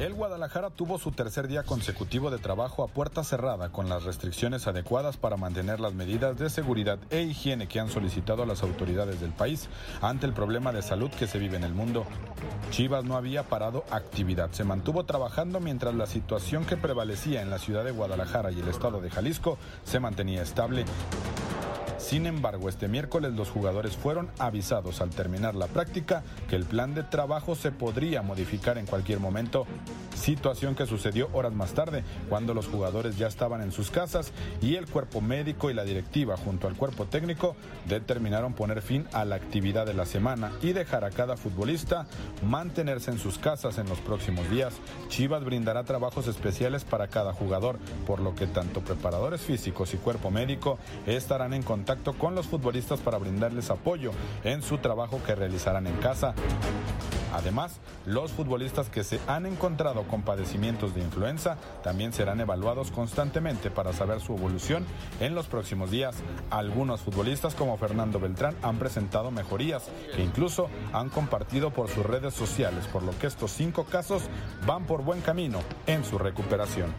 El Guadalajara tuvo su tercer día consecutivo de trabajo a puerta cerrada con las restricciones adecuadas para mantener las medidas de seguridad e higiene que han solicitado las autoridades del país ante el problema de salud que se vive en el mundo. Chivas no había parado actividad, se mantuvo trabajando mientras la situación que prevalecía en la ciudad de Guadalajara y el estado de Jalisco se mantenía estable. Sin embargo, este miércoles los jugadores fueron avisados al terminar la práctica que el plan de trabajo se podría modificar en cualquier momento, situación que sucedió horas más tarde, cuando los jugadores ya estaban en sus casas y el cuerpo médico y la directiva junto al cuerpo técnico determinaron poner fin a la actividad de la semana y dejar a cada futbolista mantenerse en sus casas en los próximos días. Chivas brindará trabajos especiales para cada jugador, por lo que tanto preparadores físicos y cuerpo médico estarán en con los futbolistas para brindarles apoyo en su trabajo que realizarán en casa. Además, los futbolistas que se han encontrado con padecimientos de influenza también serán evaluados constantemente para saber su evolución en los próximos días. Algunos futbolistas como Fernando Beltrán han presentado mejorías que incluso han compartido por sus redes sociales, por lo que estos cinco casos van por buen camino en su recuperación.